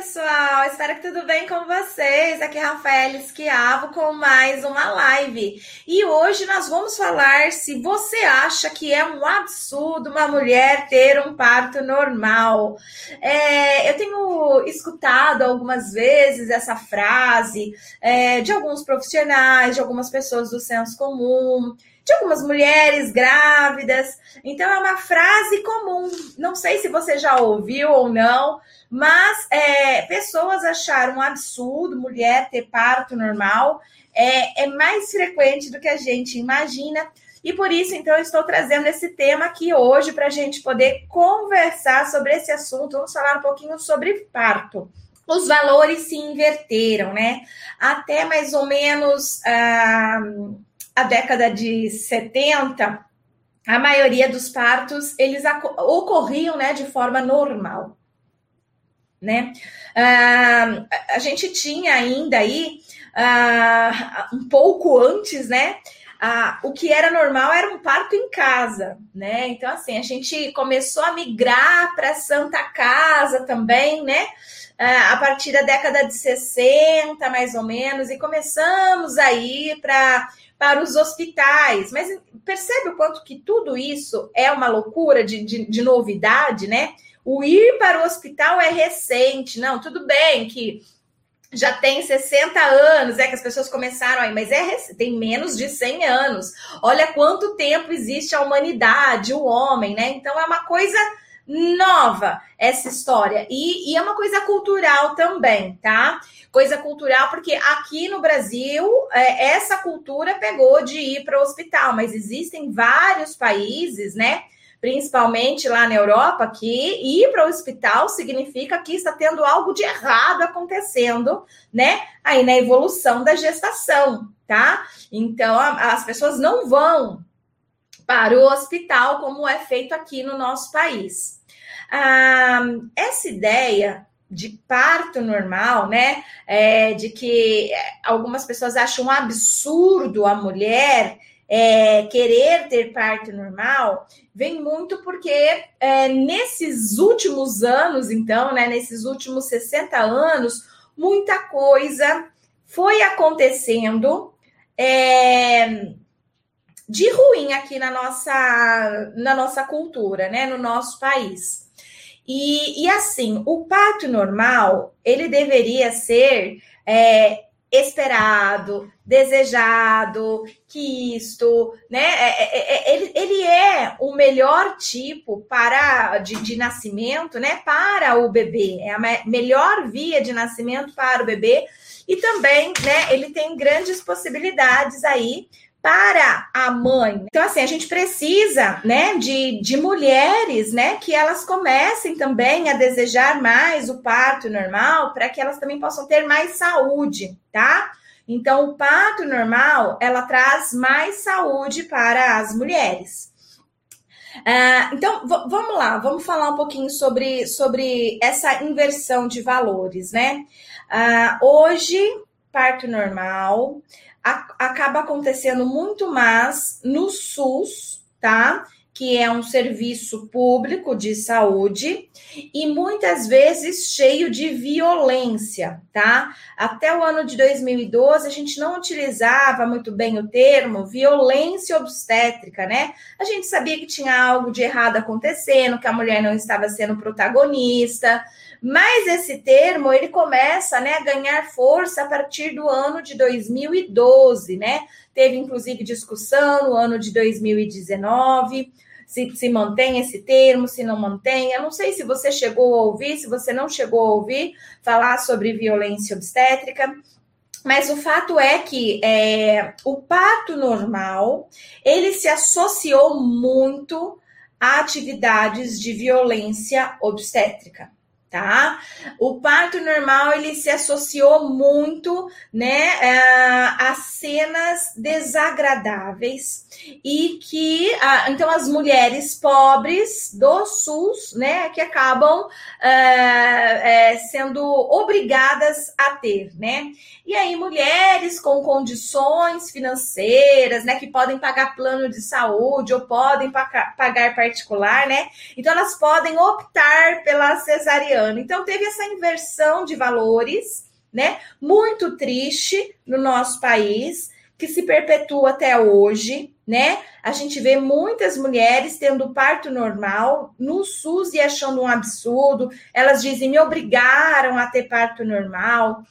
pessoal, espero que tudo bem com vocês. Aqui é Rafael Esquiavo com mais uma live. E hoje nós vamos falar se você acha que é um absurdo uma mulher ter um parto normal. É, eu tenho escutado algumas vezes essa frase é, de alguns profissionais, de algumas pessoas do senso comum de algumas mulheres grávidas. Então, é uma frase comum. Não sei se você já ouviu ou não, mas é, pessoas acharam um absurdo mulher ter parto normal. É, é mais frequente do que a gente imagina. E por isso, então, eu estou trazendo esse tema aqui hoje para a gente poder conversar sobre esse assunto. Vamos falar um pouquinho sobre parto os valores se inverteram, né? Até mais ou menos ah, a década de 70, a maioria dos partos eles ocorriam né, de forma normal. Né? Ah, a gente tinha ainda aí, ah, um pouco antes, né? Ah, o que era normal era um parto em casa, né? Então, assim, a gente começou a migrar para Santa Casa também, né? Ah, a partir da década de 60, mais ou menos, e começamos a ir para os hospitais. Mas percebe o quanto que tudo isso é uma loucura de, de, de novidade, né? O ir para o hospital é recente. Não, tudo bem que já tem 60 anos, é que as pessoas começaram aí, mas é tem menos de 100 anos. Olha quanto tempo existe a humanidade, o homem, né? Então é uma coisa nova essa história. E, e, é uma coisa cultural também, tá? Coisa cultural, porque aqui no Brasil, é, essa cultura pegou de ir para o hospital, mas existem vários países, né? Principalmente lá na Europa, que ir para o hospital significa que está tendo algo de errado acontecendo, né? Aí na evolução da gestação, tá? Então as pessoas não vão para o hospital como é feito aqui no nosso país. Ah, essa ideia de parto normal, né? É, de que algumas pessoas acham um absurdo a mulher é, querer ter parto normal, vem muito porque é, nesses últimos anos, então, né? Nesses últimos 60 anos, muita coisa foi acontecendo. É, de ruim aqui na nossa, na nossa cultura, né, no nosso país. E, e assim, o parto normal, ele deveria ser é, esperado, desejado, quisto, né? É, é, é, ele, ele é o melhor tipo para de, de nascimento, né? Para o bebê, é a melhor via de nascimento para o bebê e também, né? Ele tem grandes possibilidades aí para a mãe. Então, assim, a gente precisa, né, de, de mulheres, né, que elas comecem também a desejar mais o parto normal, para que elas também possam ter mais saúde, tá? Então, o parto normal, ela traz mais saúde para as mulheres. Uh, então, vamos lá, vamos falar um pouquinho sobre, sobre essa inversão de valores, né? Uh, hoje, parto normal, a, acaba acontecendo muito mais no SUS, tá? Que é um serviço público de saúde e muitas vezes cheio de violência, tá? Até o ano de 2012 a gente não utilizava muito bem o termo violência obstétrica, né? A gente sabia que tinha algo de errado acontecendo, que a mulher não estava sendo protagonista, mas esse termo ele começa né, a ganhar força a partir do ano de 2012, né? Teve inclusive discussão no ano de 2019 se, se mantém esse termo, se não mantém. Eu não sei se você chegou a ouvir, se você não chegou a ouvir falar sobre violência obstétrica. Mas o fato é que é, o parto normal ele se associou muito a atividades de violência obstétrica tá? O parto normal ele se associou muito, né, a cenas desagradáveis e que, então, as mulheres pobres do SUS, né, que acabam é, é, sendo obrigadas a ter, né? E aí, mulheres com condições financeiras, né, que podem pagar plano de saúde ou podem pagar particular, né? Então, elas podem optar pela cesariana cesariana. Então, teve essa inversão de valores, né? Muito triste no nosso país, que se perpetua até hoje, né? A gente vê muitas mulheres tendo parto normal no SUS e achando um absurdo. Elas dizem: me obrigaram a ter parto normal.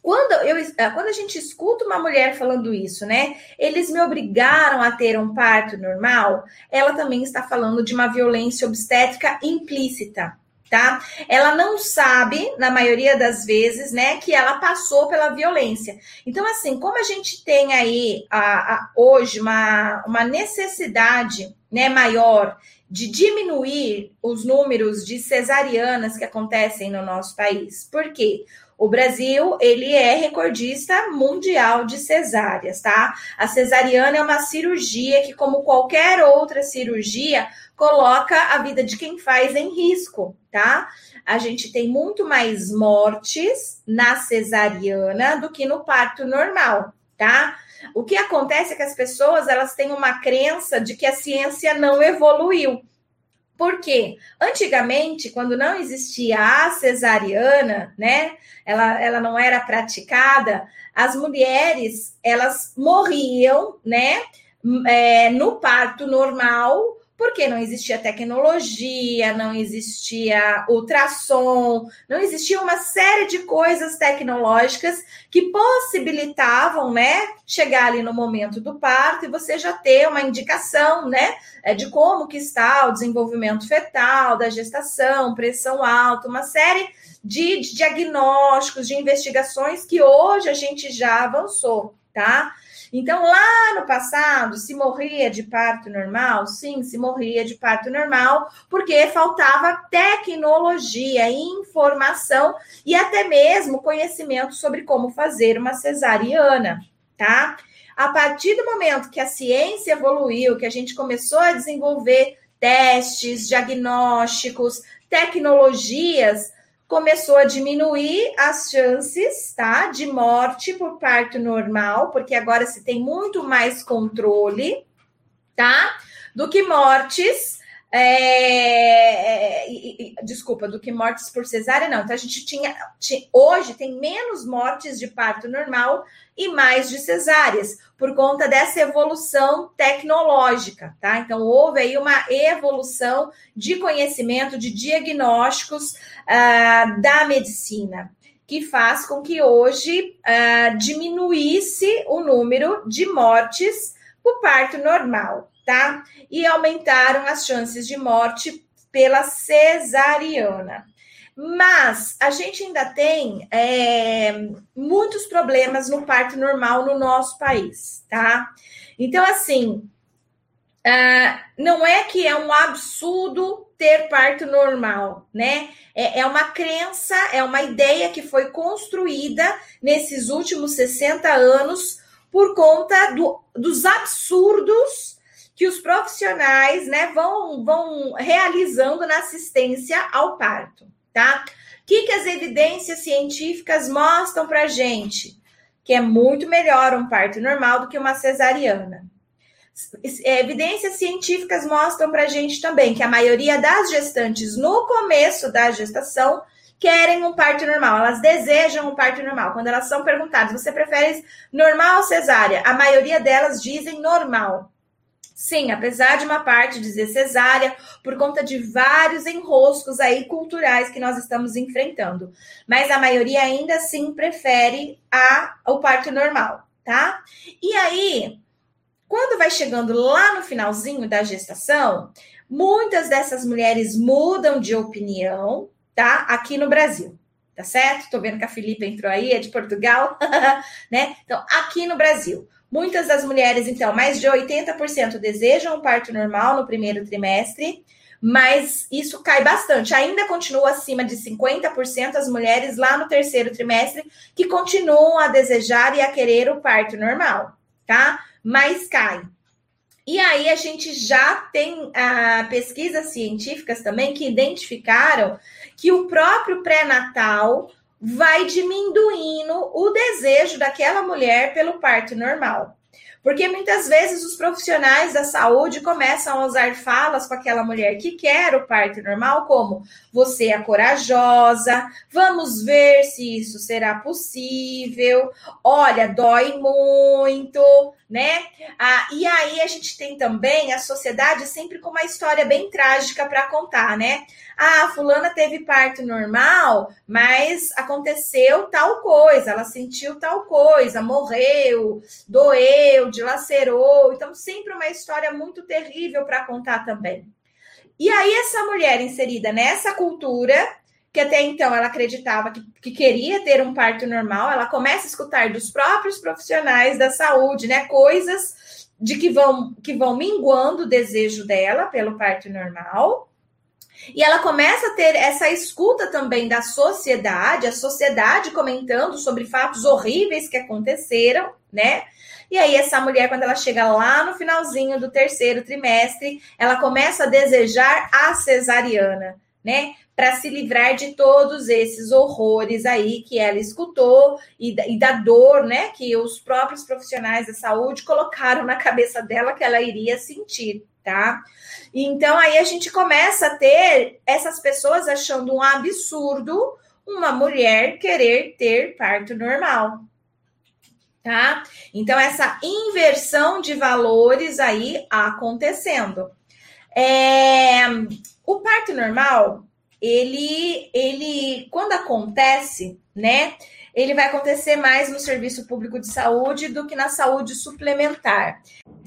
Quando, eu, ah, quando a gente escuta uma mulher falando isso, né? Eles me obrigaram a ter um parto normal, ela também está falando de uma violência obstétrica implícita, tá? Ela não sabe, na maioria das vezes, né, que ela passou pela violência. Então, assim, como a gente tem aí a, a, hoje uma, uma necessidade né, maior de diminuir os números de cesarianas que acontecem no nosso país. Por quê? O Brasil, ele é recordista mundial de cesáreas, tá? A cesariana é uma cirurgia que, como qualquer outra cirurgia, coloca a vida de quem faz em risco, tá? A gente tem muito mais mortes na cesariana do que no parto normal, tá? O que acontece é que as pessoas, elas têm uma crença de que a ciência não evoluiu. Porque antigamente, quando não existia a cesariana, né, ela, ela não era praticada, as mulheres elas morriam, né, é, no parto normal porque não existia tecnologia, não existia ultrassom, não existia uma série de coisas tecnológicas que possibilitavam, né, chegar ali no momento do parto e você já ter uma indicação, né, é, de como que está o desenvolvimento fetal, da gestação, pressão alta, uma série de, de diagnósticos, de investigações que hoje a gente já avançou, tá? Então, lá no passado, se morria de parto normal? Sim, se morria de parto normal, porque faltava tecnologia, informação e até mesmo conhecimento sobre como fazer uma cesariana, tá? A partir do momento que a ciência evoluiu, que a gente começou a desenvolver testes, diagnósticos, tecnologias, começou a diminuir as chances, tá, de morte por parto normal, porque agora se tem muito mais controle, tá, do que mortes é, é, desculpa, do que mortes por cesárea, não. Então a gente tinha, tinha, hoje tem menos mortes de parto normal e mais de cesáreas, por conta dessa evolução tecnológica, tá? Então houve aí uma evolução de conhecimento, de diagnósticos uh, da medicina, que faz com que hoje uh, diminuísse o número de mortes por parto normal tá? E aumentaram as chances de morte pela cesariana. Mas a gente ainda tem é, muitos problemas no parto normal no nosso país, tá? Então, assim, uh, não é que é um absurdo ter parto normal, né? É, é uma crença, é uma ideia que foi construída nesses últimos 60 anos por conta do, dos absurdos que os profissionais né, vão, vão realizando na assistência ao parto, tá? O que, que as evidências científicas mostram para gente? Que é muito melhor um parto normal do que uma cesariana. É, evidências científicas mostram para gente também que a maioria das gestantes no começo da gestação querem um parto normal, elas desejam um parto normal. Quando elas são perguntadas, você prefere normal ou cesárea? A maioria delas dizem normal. Sim, apesar de uma parte dizer cesárea, por conta de vários enroscos aí culturais que nós estamos enfrentando. Mas a maioria ainda assim prefere a, o parto normal, tá? E aí, quando vai chegando lá no finalzinho da gestação, muitas dessas mulheres mudam de opinião, tá? Aqui no Brasil tá certo? Tô vendo que a Felipe entrou aí, é de Portugal, né? Então, aqui no Brasil, Muitas das mulheres, então, mais de 80% desejam um parto normal no primeiro trimestre, mas isso cai bastante. Ainda continua acima de 50% as mulheres lá no terceiro trimestre que continuam a desejar e a querer o parto normal, tá? Mas cai. E aí a gente já tem ah, pesquisas científicas também que identificaram que o próprio pré-natal vai diminuindo o desejo daquela mulher pelo parto normal. Porque muitas vezes os profissionais da saúde começam a usar falas com aquela mulher que quer o parto normal, como você é corajosa, vamos ver se isso será possível, olha, dói muito, né? Ah, e aí a gente tem também a sociedade sempre com uma história bem trágica para contar, né? Ah, fulana teve parto normal, mas aconteceu tal coisa, ela sentiu tal coisa, morreu, doeu, dilacerou. Então, sempre uma história muito terrível para contar também. E aí, essa mulher inserida nessa cultura, que até então ela acreditava que, que, queria ter um parto normal, ela começa a escutar dos próprios profissionais da saúde, né? Coisas de que vão que vão minguando o desejo dela pelo parto normal. E ela começa a ter essa escuta também da sociedade, a sociedade comentando sobre fatos horríveis que aconteceram, né? E aí, essa mulher, quando ela chega lá no finalzinho do terceiro trimestre, ela começa a desejar a cesariana, né? Para se livrar de todos esses horrores aí que ela escutou e, e da dor, né? Que os próprios profissionais da saúde colocaram na cabeça dela que ela iria sentir, tá? Então aí a gente começa a ter essas pessoas achando um absurdo uma mulher querer ter parto normal. Tá? Então, essa inversão de valores aí acontecendo. É, o parto normal, ele, ele, quando acontece, né? Ele vai acontecer mais no serviço público de saúde do que na saúde suplementar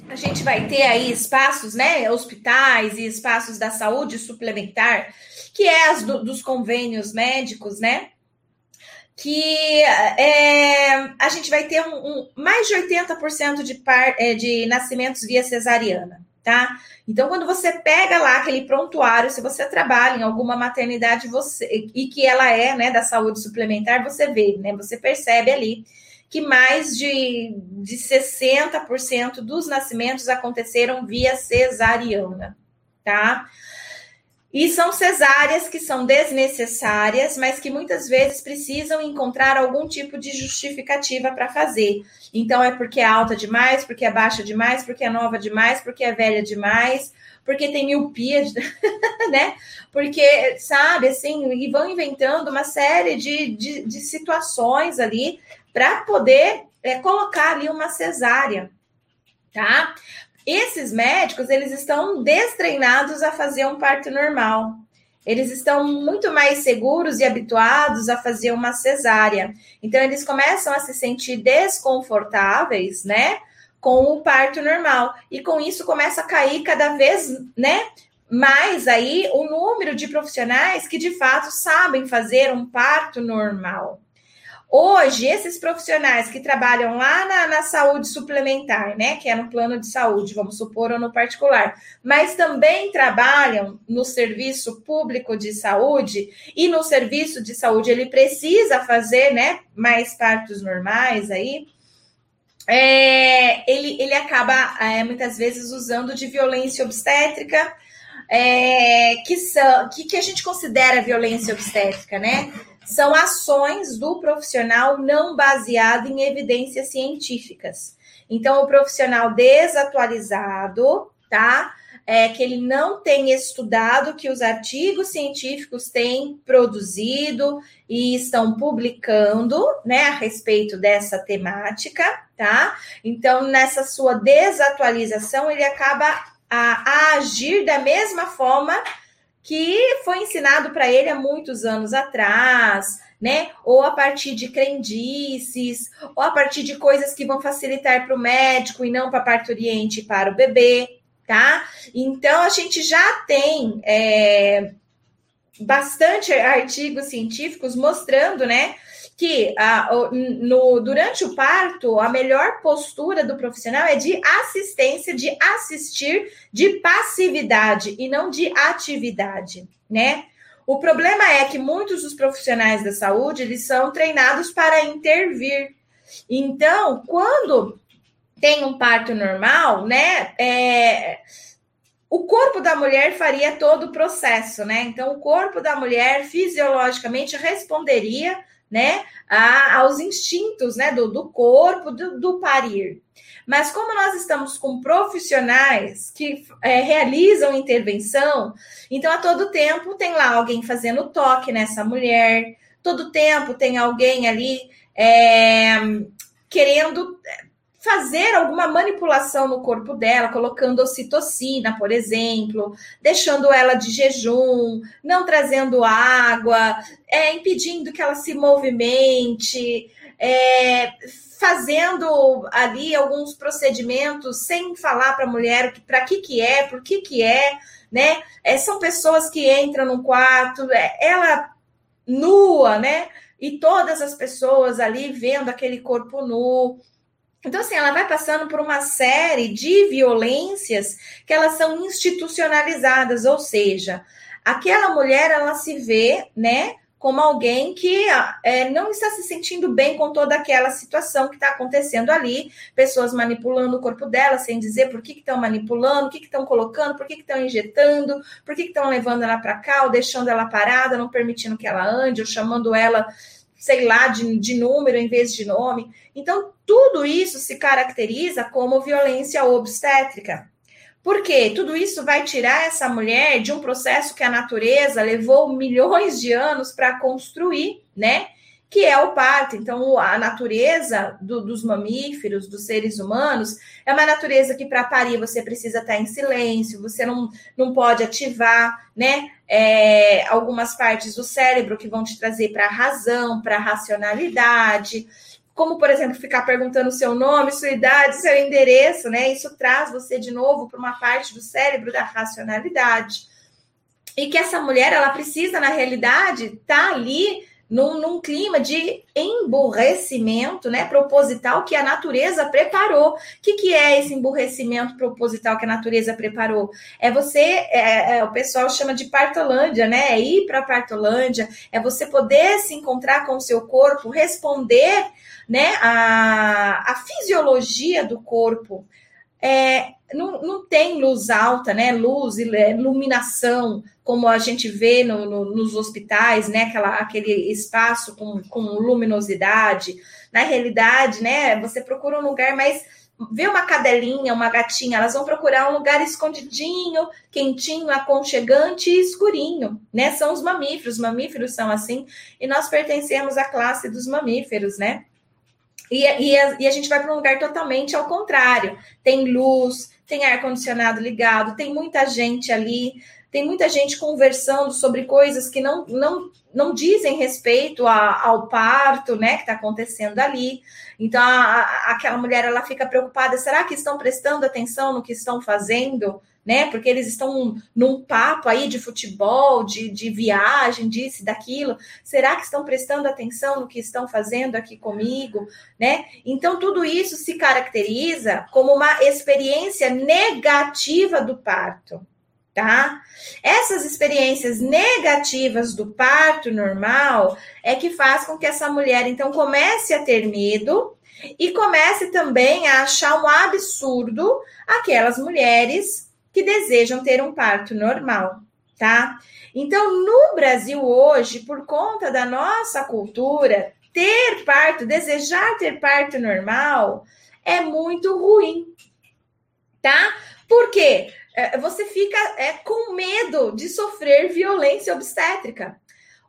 a gente vai ter aí espaços, né, hospitais e espaços da saúde suplementar, que é as do, dos convênios médicos, né, que é, a gente vai ter um, um mais de 80% de, par, é, de nascimentos via cesariana, tá? Então, quando você pega lá aquele prontuário, se você trabalha em alguma maternidade você, e que ela é, né, da saúde suplementar, você vê, né, você percebe ali que mais de, de 60% dos nascimentos aconteceram via cesariana, tá? E são cesáreas que são desnecessárias, mas que muitas vezes precisam encontrar algum tipo de justificativa para fazer. Então, é porque é alta demais, porque é baixa demais, porque é nova demais, porque é velha demais, porque tem miopia, né? Porque, sabe, assim, e vão inventando uma série de, de, de situações ali para poder é, colocar ali uma cesárea, tá? Esses médicos, eles estão destreinados a fazer um parto normal. Eles estão muito mais seguros e habituados a fazer uma cesárea. Então, eles começam a se sentir desconfortáveis, né? Com o parto normal. E com isso começa a cair cada vez, né? Mais aí o número de profissionais que de fato sabem fazer um parto normal. Hoje, esses profissionais que trabalham lá na, na, saúde suplementar, né, que é no plano de saúde, vamos supor, ou no particular, mas também trabalham no serviço público de saúde, e no serviço de saúde ele precisa fazer, né, mais partos normais aí, é, ele, ele acaba é, muitas vezes usando de violência obstétrica, é, que, são, que, que a gente considera violência obstétrica, né? São ações do profissional não baseado em evidências científicas. Então, o profissional desatualizado, tá? É que ele não tem estudado que os artigos científicos têm produzido e estão publicando, né, a respeito dessa temática, tá? Então, nessa sua desatualização, ele acaba a, a agir da mesma forma que foi ensinado para ele há muitos anos atrás, né? Ou a partir de crendices, ou a partir de coisas que vão facilitar para o médico e não para a parturiente e para o bebê, tá? Então a gente já tem é, bastante artigos científicos mostrando, né? Que a, no, durante o parto, a melhor postura do profissional é de assistência, de assistir, de passividade e não de atividade, né? O problema é que muitos dos profissionais da saúde eles são treinados para intervir. Então, quando tem um parto normal, né? É, o corpo da mulher faria todo o processo, né? Então, o corpo da mulher fisiologicamente responderia né, a, aos instintos, né, do, do corpo, do, do parir. Mas como nós estamos com profissionais que é, realizam intervenção, então a todo tempo tem lá alguém fazendo toque nessa mulher, todo tempo tem alguém ali é, querendo fazer alguma manipulação no corpo dela, colocando ocitocina, por exemplo, deixando ela de jejum, não trazendo água, é, impedindo que ela se movimente, é, fazendo ali alguns procedimentos sem falar para a mulher para que que é, por que que é, né? É, são pessoas que entram no quarto, é, ela nua, né? E todas as pessoas ali vendo aquele corpo nu. Então, assim, ela vai passando por uma série de violências que elas são institucionalizadas, ou seja, aquela mulher ela se vê, né, como alguém que é, não está se sentindo bem com toda aquela situação que está acontecendo ali, pessoas manipulando o corpo dela sem dizer por que estão manipulando, o que estão colocando, por que estão injetando, por que estão levando ela para cá, ou deixando ela parada, não permitindo que ela ande, ou chamando ela sei lá, de, de número em vez de nome. Então, tudo isso se caracteriza como violência obstétrica. Por quê? Tudo isso vai tirar essa mulher de um processo que a natureza levou milhões de anos para construir, né? Que é o parto. Então, a natureza do, dos mamíferos, dos seres humanos, é uma natureza que para parir você precisa estar em silêncio, você não, não pode ativar, né? É, algumas partes do cérebro que vão te trazer para a razão, para a racionalidade como, por exemplo, ficar perguntando seu nome, sua idade, seu endereço, né? Isso traz você de novo para uma parte do cérebro da racionalidade. E que essa mulher, ela precisa, na realidade, estar tá ali num, num, clima de emburrecimento, né, proposital que a natureza preparou. O que, que é esse emburrecimento proposital que a natureza preparou? É você, é, é, o pessoal chama de partolândia, né? É ir para a partolândia, é você poder se encontrar com o seu corpo, responder, né, a, a fisiologia do corpo. É, não, não tem luz alta, né? Luz, iluminação, como a gente vê no, no, nos hospitais, né? Aquela, aquele espaço com, com luminosidade. Na realidade, né? Você procura um lugar mais. Vê uma cadelinha, uma gatinha, elas vão procurar um lugar escondidinho, quentinho, aconchegante e escurinho, né? São os mamíferos, os mamíferos são assim, e nós pertencemos à classe dos mamíferos, né? E, e, a, e a gente vai para um lugar totalmente ao contrário. Tem luz, tem ar-condicionado ligado, tem muita gente ali, tem muita gente conversando sobre coisas que não, não, não dizem respeito a, ao parto, né, que está acontecendo ali. Então, a, a, aquela mulher, ela fica preocupada, será que estão prestando atenção no que estão fazendo? Né? Porque eles estão num papo aí de futebol, de, de viagem, disso, daquilo. Será que estão prestando atenção no que estão fazendo aqui comigo, né? Então, tudo isso se caracteriza como uma experiência negativa do parto. Tá? Essas experiências negativas do parto normal é que faz com que essa mulher então comece a ter medo e comece também a achar um absurdo aquelas mulheres que desejam ter um parto normal, tá? Então, no Brasil hoje, por conta da nossa cultura, ter parto, desejar ter parto normal é muito ruim, tá? Por quê? É, você fica é, com medo de sofrer violência obstétrica.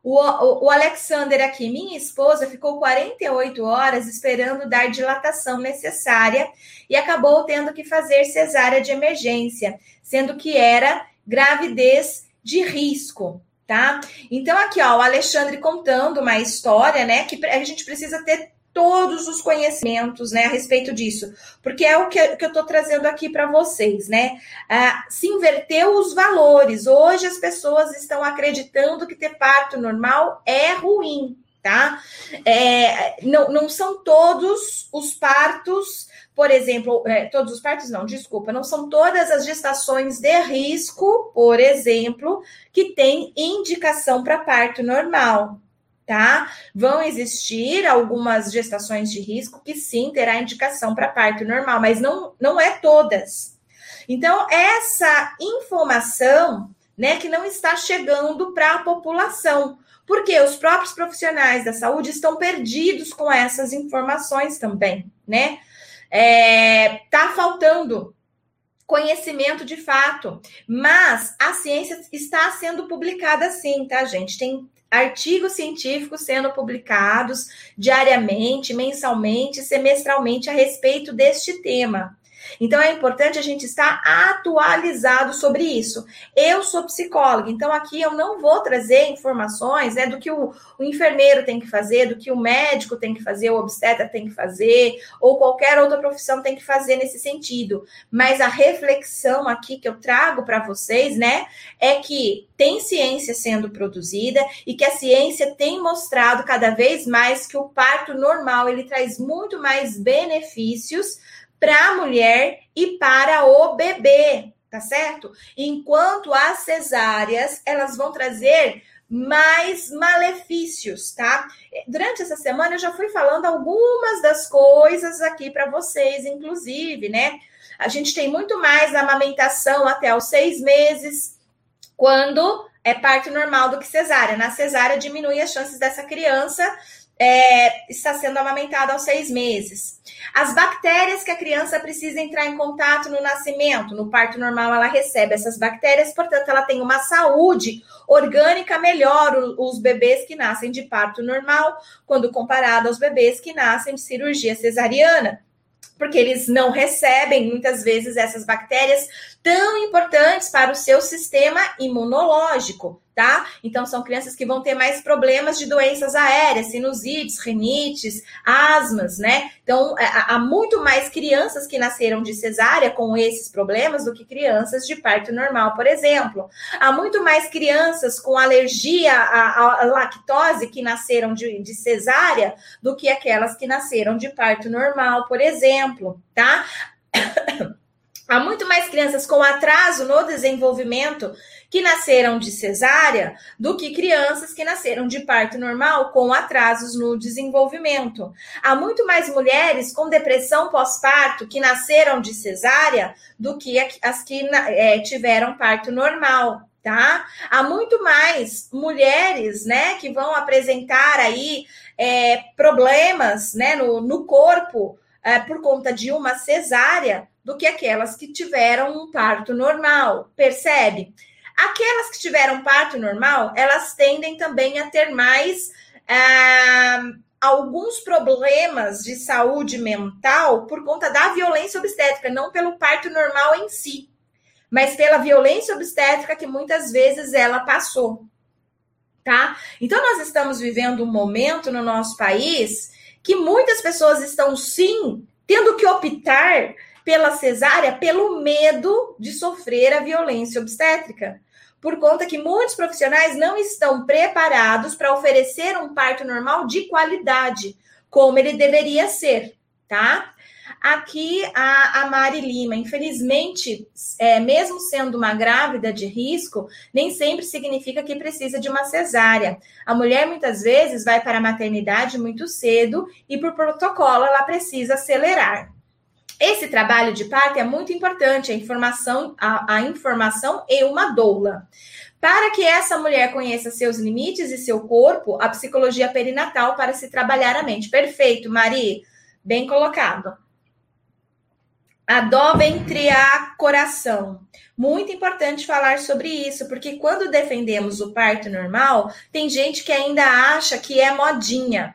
O, o, Alexander aqui, minha esposa, ficou 48 horas esperando dar dilatação necessária e acabou tendo que fazer cesárea de emergência, sendo que era gravidez de risco, tá? Então, aqui, ó, o Alexandre contando uma história, né, que a gente precisa ter todos os conhecimentos né, a respeito disso, porque é o que, eu estou trazendo aqui para vocês, né? Ah, se inverteu os valores. Hoje as pessoas estão acreditando que ter parto normal é ruim, tá? É, não, não são todos os partos, por exemplo, é, todos os partos, não, desculpa, não são todas as gestações de risco, por exemplo, que têm indicação para parto normal, tá? Vão existir algumas gestações de risco que sim terá indicação para parto normal, mas não, não é todas. Então, essa informação, né, que não está chegando para a população. Porque os próprios profissionais da saúde estão perdidos com essas informações também, né? É, tá faltando conhecimento de fato, mas a ciência está sendo publicada sim, tá, gente? Tem artigos científicos sendo publicados diariamente, mensalmente, semestralmente a respeito deste tema. Então é importante a gente estar atualizado sobre isso. Eu sou psicóloga, então aqui eu não vou trazer informações né, do que o, o enfermeiro tem que fazer, do que o médico tem que fazer, o obstetra tem que fazer, ou qualquer outra profissão tem que fazer nesse sentido. Mas a reflexão aqui que eu trago para vocês, né, é que tem ciência sendo produzida e que a ciência tem mostrado cada vez mais que o parto normal ele traz muito mais benefícios para a mulher e para o bebê, tá certo? Enquanto as cesáreas, elas vão trazer mais malefícios, tá? Durante essa semana eu já fui falando algumas das coisas aqui para vocês, inclusive, né? A gente tem muito mais amamentação até os seis meses, quando é parto normal do que cesárea. Na cesárea diminui as chances dessa criança é, está sendo amamentada aos seis meses. As bactérias que a criança precisa entrar em contato no nascimento, no parto normal, ela recebe essas bactérias, portanto, ela tem uma saúde orgânica melhor, os bebês que nascem de parto normal, quando comparado aos bebês que nascem de cirurgia cesariana porque eles não recebem muitas vezes essas bactérias tão importantes para o seu sistema imunológico tá? Então, são crianças que vão ter mais problemas de doenças aéreas, sinusites, rinites, asmas, né? Então, é, há muito mais crianças que nasceram de cesárea com esses problemas do que crianças de parto normal, por exemplo. Há muito mais crianças com alergia à, à lactose que nasceram de, de cesárea do que aquelas que nasceram de parto normal, por exemplo, tá? Há muito mais crianças com atraso no desenvolvimento que nasceram de cesárea do que crianças que nasceram de parto normal com atrasos no desenvolvimento. Há muito mais mulheres com depressão pós-parto que nasceram de cesárea do que as que é, tiveram parto normal. Tá? Há muito mais mulheres, né, que vão apresentar aí é, problemas, né, no, no corpo é, por conta de uma cesárea do que aquelas que tiveram um parto normal, percebe? Aquelas que tiveram parto normal, elas tendem também a ter mais ah, alguns problemas de saúde mental por conta da violência obstétrica, não pelo parto normal em si, mas pela violência obstétrica que muitas vezes ela passou. Tá? Então, nós estamos vivendo um momento no nosso país que muitas pessoas estão sim tendo que optar pela cesárea pelo medo de sofrer a violência obstétrica. Por conta que muitos profissionais não estão preparados para oferecer um parto normal de qualidade, como ele deveria ser, tá? Aqui a, a Mari Lima, infelizmente, é, mesmo sendo uma grávida de risco, nem sempre significa que precisa de uma cesárea. A mulher muitas vezes vai para a maternidade muito cedo e, por protocolo, ela precisa acelerar. Esse trabalho de parto é muito importante, a informação, a, a informação e uma doula. Para que essa mulher conheça seus limites e seu corpo, a psicologia perinatal para se trabalhar a mente. Perfeito, Mari. Bem colocado. A dó ventriar coração. Muito importante falar sobre isso, porque quando defendemos o parto normal, tem gente que ainda acha que é modinha.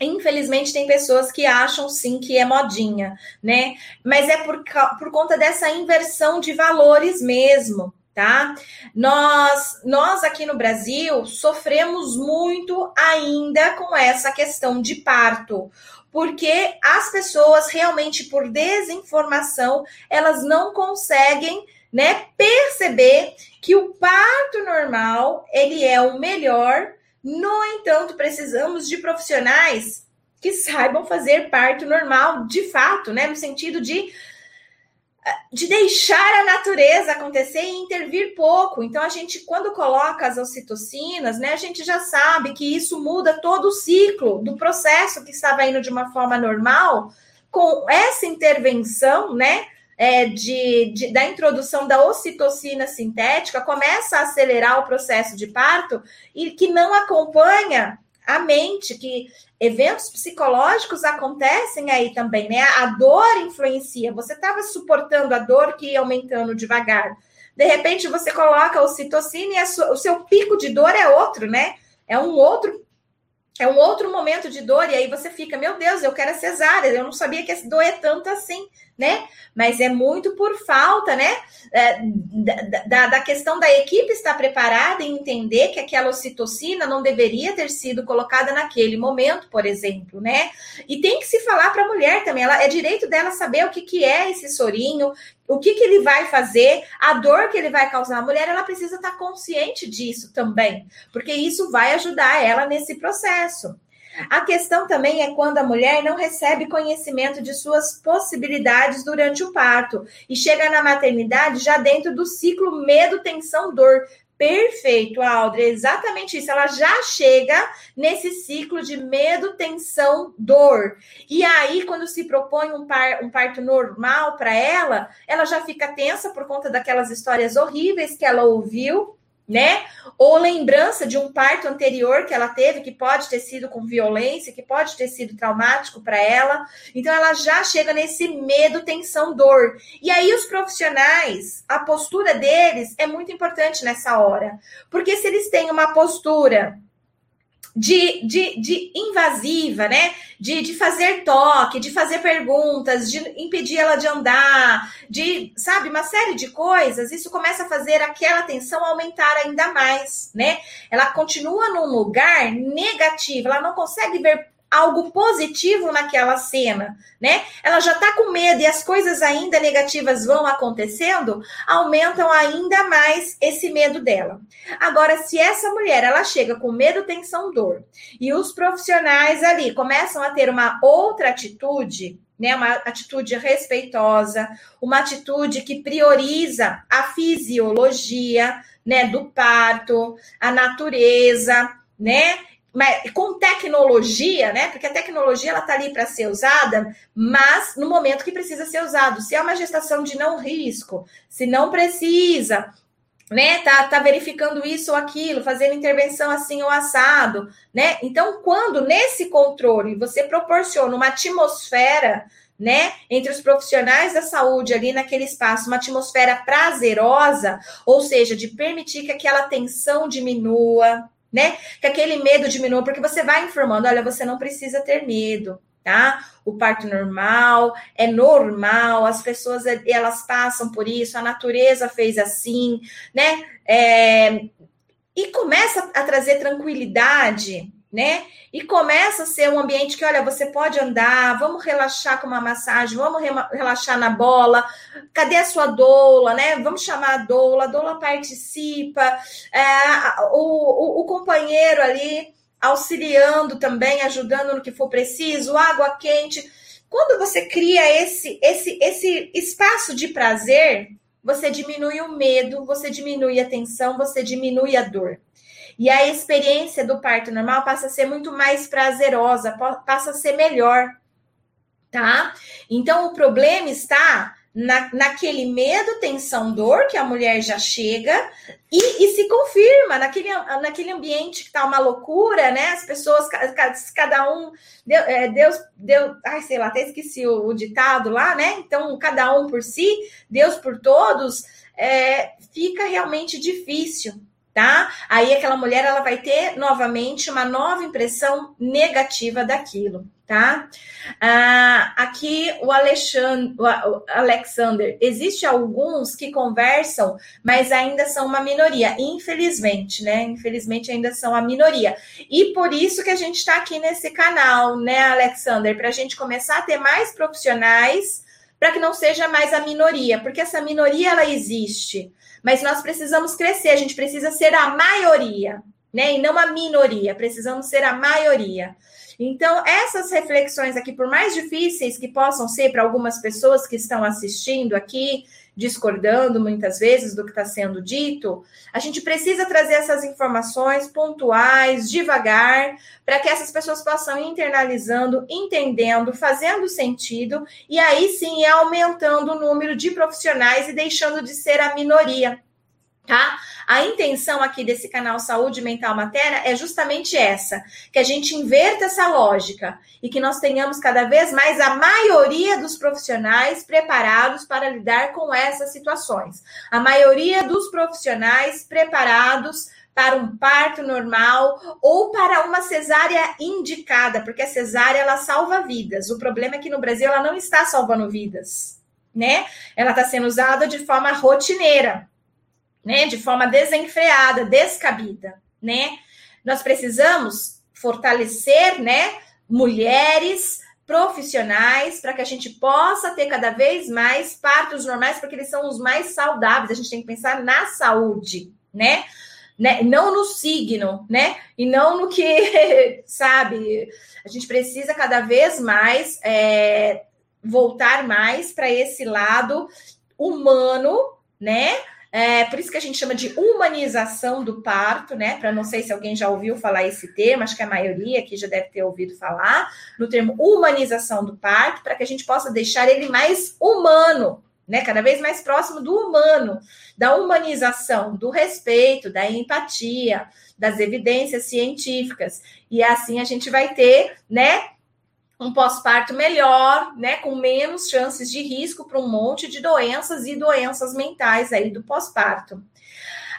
Infelizmente, tem pessoas que acham sim que é modinha, né? Mas é por, por conta dessa inversão de valores mesmo, tá? Nós, nós aqui no Brasil sofremos muito ainda com essa questão de parto, porque as pessoas realmente por desinformação, elas não conseguem, né, perceber que o parto normal, ele é o melhor no entanto, precisamos de profissionais que saibam fazer parto normal, de fato, né? No sentido de de deixar a natureza acontecer e intervir pouco. Então, a gente, quando coloca as ocitocinas, né, a gente já sabe que isso muda todo o ciclo do processo que estava indo de uma forma normal, com essa intervenção, né, é, de, de, da introdução da ocitocina sintética começa a acelerar o processo de parto e que não acompanha a mente, que eventos psicológicos acontecem aí também, né? A dor influencia. Você estava suportando a dor que ia aumentando devagar. De repente você coloca o citocina e sua, o seu pico de dor é outro, né? É um outro é um outro momento de dor, e aí você fica, meu Deus, eu quero a cesárea, eu não sabia que doer tanto assim, né? Mas é muito por falta, né? É, da, da questão da equipe estar preparada e entender que aquela ocitocina não deveria ter sido colocada naquele momento, por exemplo, né? E tem que se falar para a mulher também, ela, é direito dela saber o que, que é esse sorinho, o que, que ele vai fazer, a dor que ele vai causar. A mulher ela precisa estar consciente disso também, porque isso vai ajudar ela nesse processo. A questão também é quando a mulher não recebe conhecimento de suas possibilidades durante o parto e chega na maternidade já dentro do ciclo medo, tensão, dor. Perfeito, Aldre, exatamente isso. Ela já chega nesse ciclo de medo, tensão, dor. E aí, quando se propõe um, par, um parto normal para ela, ela já fica tensa por conta daquelas histórias horríveis que ela ouviu, né? Ou lembrança de um parto anterior que ela teve, que pode ter sido com violência, que pode ter sido traumático para ela. Então ela já chega nesse medo, tensão, dor. E aí os profissionais, a postura deles é muito importante nessa hora. Porque se eles têm uma postura de, de, de invasiva, né? De, de fazer toque, de fazer perguntas, de impedir ela de andar, de, sabe, uma série de coisas, isso começa a fazer aquela tensão aumentar ainda mais, né? Ela continua num lugar negativo, ela não consegue ver algo positivo naquela cena, né? Ela já tá com medo e as coisas ainda negativas vão acontecendo, aumentam ainda mais esse medo dela. Agora, se essa mulher ela chega com medo, tensão, dor, e os profissionais ali começam a ter uma outra atitude, né, uma atitude respeitosa, uma atitude que prioriza a fisiologia, né, do parto, a natureza, né? Mas com tecnologia, né? Porque a tecnologia ela tá ali para ser usada, mas no momento que precisa ser usado. Se é uma gestação de não risco, se não precisa, né? Tá, tá verificando isso ou aquilo, fazendo intervenção assim ou assado, né? Então, quando nesse controle você proporciona uma atmosfera, né, entre os profissionais da saúde ali naquele espaço, uma atmosfera prazerosa, ou seja, de permitir que aquela tensão diminua, né? Que aquele medo diminua, porque você vai informando, olha, você não precisa ter medo, tá? O parto normal é normal, as pessoas elas passam por isso, a natureza fez assim, né? É, e começa a trazer tranquilidade né? E começa a ser um ambiente que, olha, você pode andar, vamos relaxar com uma massagem, vamos relaxar na bola. Cadê a sua doula, né? Vamos chamar a doula, a doula participa, é, o, o, o companheiro ali auxiliando também, ajudando no que for preciso, água quente. Quando você cria esse, esse, esse espaço de prazer, você diminui o medo, você diminui a tensão, você diminui a dor. E a experiência do parto normal passa a ser muito mais prazerosa, passa a ser melhor, tá? Então o problema está na, naquele medo, tensão, dor que a mulher já chega e, e se confirma naquele, naquele ambiente que tá uma loucura, né? As pessoas, cada um, Deus, é, Deus, Deus ai, sei lá, até esqueci o, o, ditado lá, né? Então, cada um por si, Deus por todos, é, fica realmente difícil, tá? Aí aquela mulher ela vai ter novamente uma nova impressão negativa daquilo, tá? Ah, aqui o Alexandre, o Alexander, existe alguns que conversam, mas ainda são uma minoria, infelizmente, né? Infelizmente ainda são a minoria. E por isso que a gente está aqui nesse canal, né, Alexander, para a gente começar a ter mais profissionais para que não seja mais a minoria, porque essa minoria ela existe mas nós precisamos crescer, a gente precisa ser a maioria, né? E não a minoria, precisamos ser a maioria. Então, essas reflexões aqui, por mais difíceis que possam ser para algumas pessoas que estão assistindo aqui, discordando muitas vezes do que está sendo dito, a gente precisa trazer essas informações pontuais, devagar, para que essas pessoas possam internalizando, entendendo, fazendo sentido, e aí sim é aumentando o número de profissionais e deixando de ser a minoria tá? A intenção aqui desse canal Saúde Mental Materna é justamente essa, que a gente inverta essa lógica e que nós tenhamos cada vez mais a maioria dos profissionais preparados para lidar com essas situações. A maioria dos profissionais preparados para um parto normal ou para uma cesárea indicada, porque a cesárea ela salva vidas. O problema é que no Brasil ela não está salvando vidas, né? Ela está sendo usada de forma rotineira né, de forma desenfreada, descabida, né? Nós precisamos fortalecer, né, mulheres profissionais para que a gente possa ter cada vez mais partos normais, porque eles são os mais saudáveis. A gente tem que pensar na saúde, né? né? Não no signo, né? E não no que, sabe? A gente precisa cada vez mais é, voltar mais para esse lado humano, né? É, por isso que a gente chama de humanização do parto, né? Para não sei se alguém já ouviu falar esse termo, acho que a maioria aqui já deve ter ouvido falar, no termo humanização do parto, para que a gente possa deixar ele mais humano, né? Cada vez mais próximo do humano, da humanização, do respeito, da empatia, das evidências científicas. E assim a gente vai ter, né? Um pós-parto melhor, né, com menos chances de risco para um monte de doenças e doenças mentais aí do pós-parto.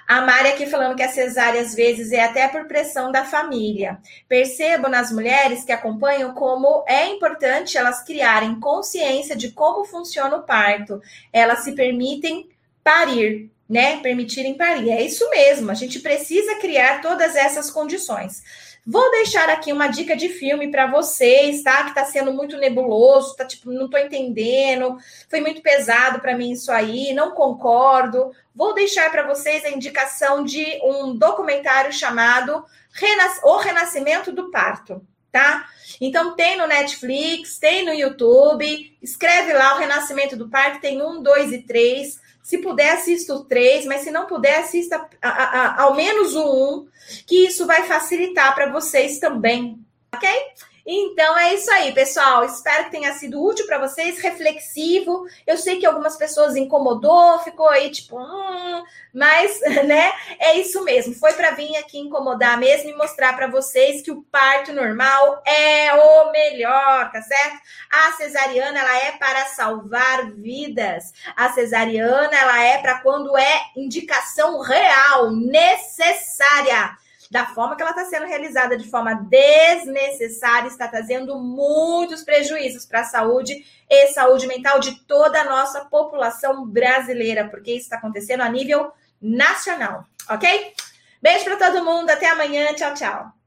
A Mari aqui falando que a cesárea às vezes é até por pressão da família. Percebo nas mulheres que acompanham como é importante elas criarem consciência de como funciona o parto. Elas se permitem parir, né? Permitirem parir. É isso mesmo, a gente precisa criar todas essas condições. Vou deixar aqui uma dica de filme para vocês, tá? Que tá sendo muito nebuloso, tá tipo, não tô entendendo, foi muito pesado para mim isso aí, não concordo. Vou deixar para vocês a indicação de um documentário chamado O Renascimento do Parto, tá? Então tem no Netflix, tem no YouTube, escreve lá o Renascimento do Parto, tem um, dois e três. Se puder, assista o três, mas se não puder, assista a, a, a, ao menos o um, que isso vai facilitar para vocês também, ok? Então é isso aí, pessoal. Espero que tenha sido útil para vocês, reflexivo. Eu sei que algumas pessoas incomodou, ficou aí tipo, hum, mas, né? É isso mesmo. Foi para vir aqui incomodar mesmo e mostrar para vocês que o parto normal é o melhor, tá certo? A cesariana ela é para salvar vidas. A cesariana ela é para quando é indicação real, necessária da forma que ela está sendo realizada de forma desnecessária, está trazendo muitos prejuízos para a saúde e saúde mental de toda a nossa população brasileira, porque isso está acontecendo a nível nacional, ok? Beijo para todo mundo, até amanhã, tchau, tchau.